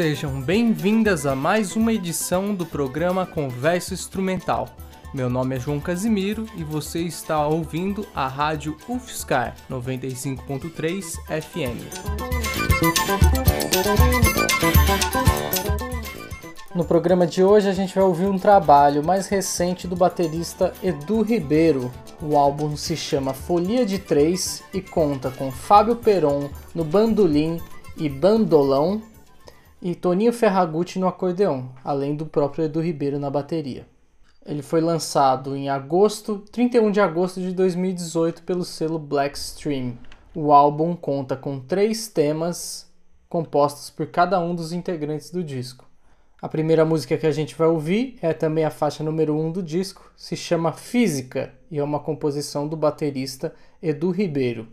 sejam bem-vindas a mais uma edição do programa Conversa Instrumental. Meu nome é João Casimiro e você está ouvindo a rádio UFSCar 95.3 FM. No programa de hoje a gente vai ouvir um trabalho mais recente do baterista Edu Ribeiro. O álbum se chama Folia de Três e conta com Fábio Peron no bandolim e bandolão e Toninho Ferragutti no acordeão, além do próprio Edu Ribeiro na bateria. Ele foi lançado em agosto, 31 de agosto de 2018 pelo selo Blackstream. O álbum conta com três temas compostos por cada um dos integrantes do disco. A primeira música que a gente vai ouvir é também a faixa número 1 um do disco, se chama Física e é uma composição do baterista Edu Ribeiro.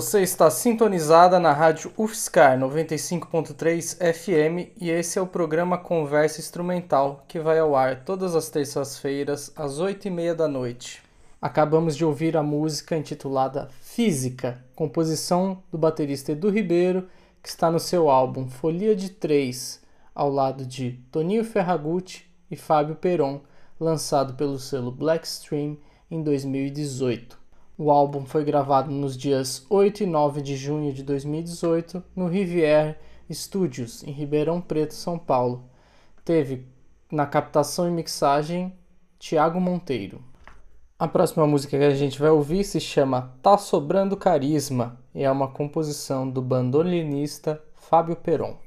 Você está sintonizada na rádio UFSCar 95.3 FM e esse é o programa Conversa Instrumental que vai ao ar todas as terças-feiras às 8h30 da noite. Acabamos de ouvir a música intitulada Física, composição do baterista Edu Ribeiro, que está no seu álbum Folia de Três, ao lado de Toninho Ferragutti e Fábio Peron, lançado pelo selo Blackstream em 2018. O álbum foi gravado nos dias 8 e 9 de junho de 2018 no Rivière Studios, em Ribeirão Preto, São Paulo. Teve na captação e mixagem Tiago Monteiro. A próxima música que a gente vai ouvir se chama Tá Sobrando Carisma e é uma composição do bandolinista Fábio Peron.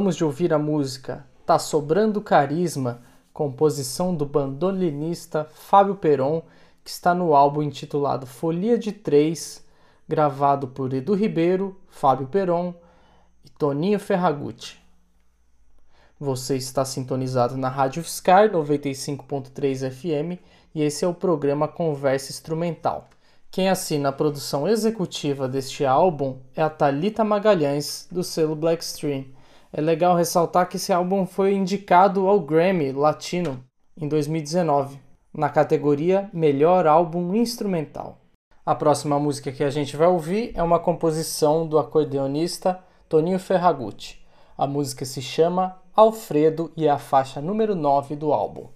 Acabamos de ouvir a música Tá Sobrando Carisma, composição do bandolinista Fábio Peron, que está no álbum intitulado Folia de Três, gravado por Edu Ribeiro, Fábio Peron e Toninho Ferragutti. Você está sintonizado na Rádio Fiscar 95.3 FM e esse é o programa Conversa Instrumental. Quem assina a produção executiva deste álbum é a Talita Magalhães, do selo Blackstream. É legal ressaltar que esse álbum foi indicado ao Grammy Latino em 2019, na categoria Melhor Álbum Instrumental. A próxima música que a gente vai ouvir é uma composição do acordeonista Toninho Ferragutti. A música se chama Alfredo e é a faixa número 9 do álbum.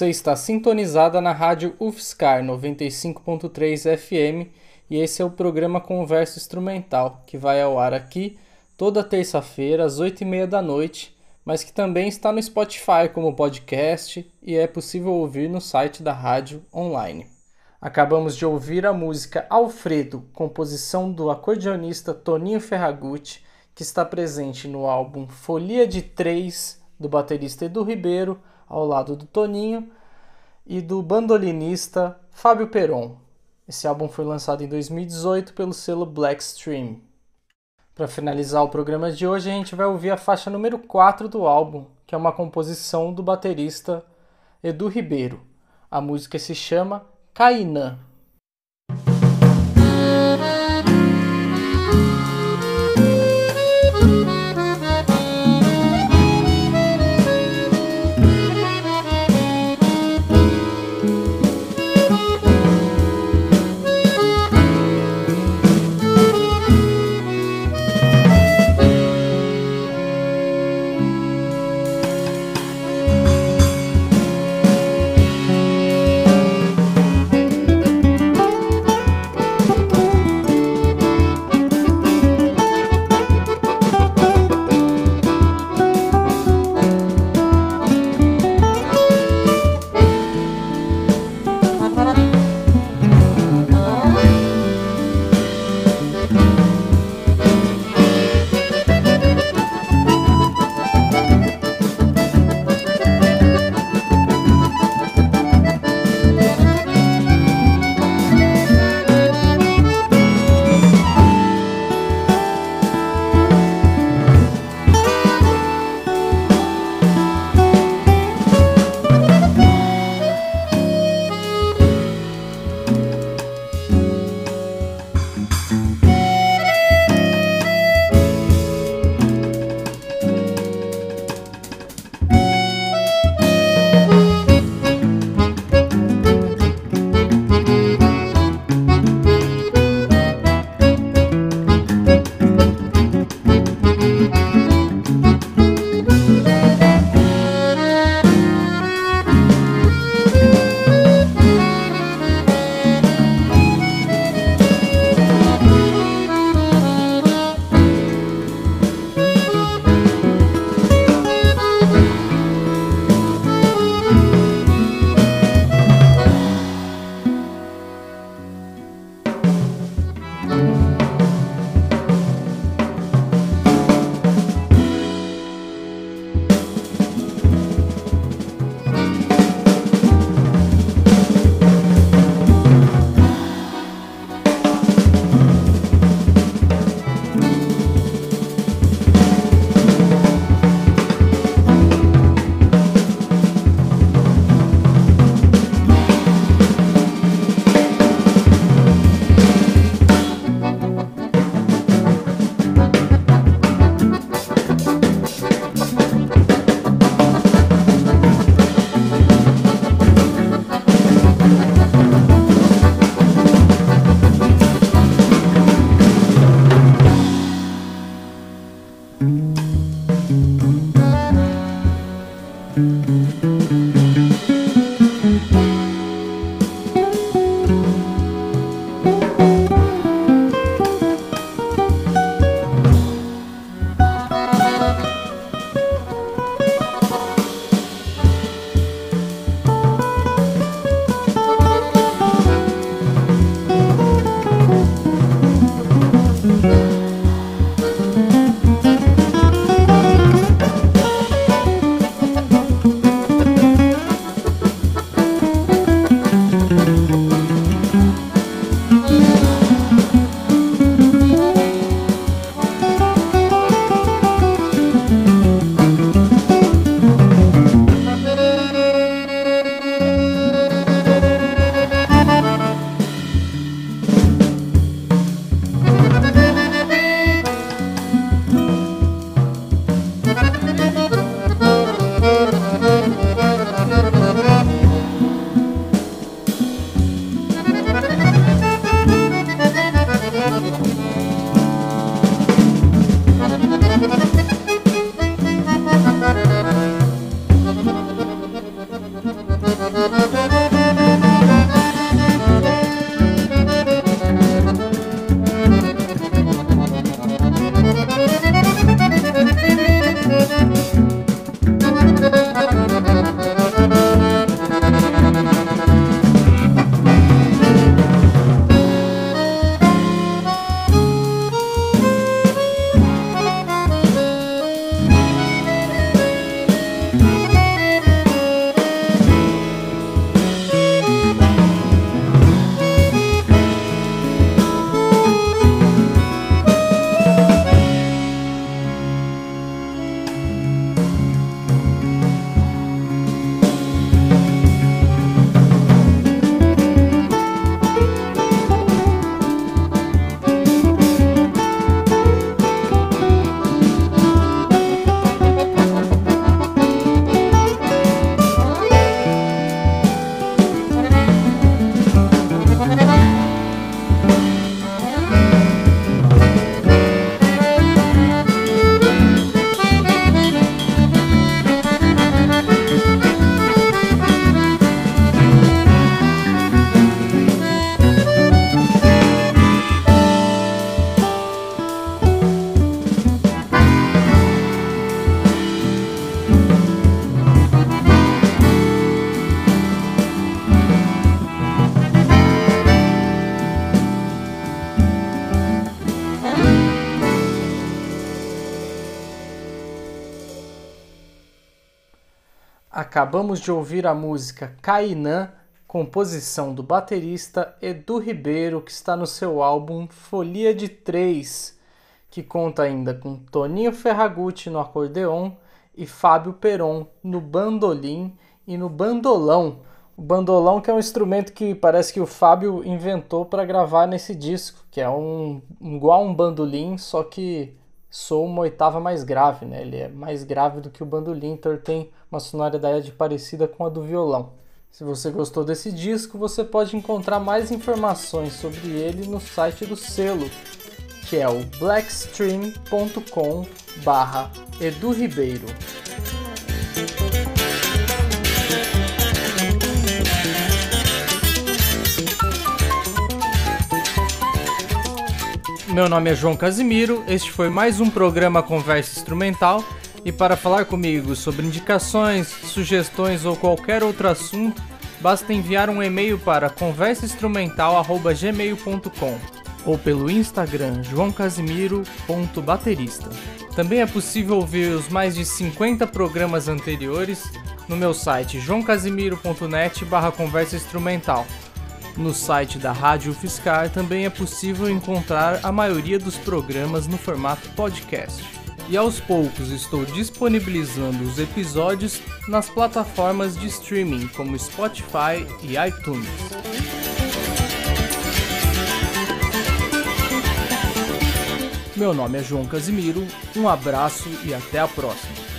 Você está sintonizada na rádio UFSCar 95.3 FM e esse é o programa Conversa Instrumental, que vai ao ar aqui toda terça-feira às 8h30 da noite, mas que também está no Spotify como podcast e é possível ouvir no site da rádio online. Acabamos de ouvir a música Alfredo, composição do acordeonista Toninho Ferragutti, que está presente no álbum Folia de Três, do baterista Edu Ribeiro, ao lado do Toninho, e do bandolinista Fábio Peron. Esse álbum foi lançado em 2018 pelo selo Blackstream. Para finalizar o programa de hoje, a gente vai ouvir a faixa número 4 do álbum, que é uma composição do baterista Edu Ribeiro. A música se chama Cainã. Acabamos de ouvir a música Cainã, composição do baterista Edu Ribeiro, que está no seu álbum Folia de Três, que conta ainda com Toninho Ferragutti no acordeon e Fábio Peron no bandolim e no bandolão. O bandolão que é um instrumento que parece que o Fábio inventou para gravar nesse disco, que é um igual um bandolim, só que soa uma oitava mais grave, né? Ele é mais grave do que o bandolim, então ele tem uma sonoridade parecida com a do violão. Se você gostou desse disco, você pode encontrar mais informações sobre ele no site do selo, que é o blackstream.com barra Edu Ribeiro. Meu nome é João Casimiro, este foi mais um programa Conversa Instrumental. E para falar comigo sobre indicações, sugestões ou qualquer outro assunto, basta enviar um e-mail para conversainstrumental@gmail.com ou pelo Instagram joãocasimiro.baterista. Também é possível ouvir os mais de 50 programas anteriores no meu site joãocasimiro.net/conversa instrumental. No site da Rádio Fiscar também é possível encontrar a maioria dos programas no formato podcast. E aos poucos estou disponibilizando os episódios nas plataformas de streaming como Spotify e iTunes. Meu nome é João Casimiro, um abraço e até a próxima.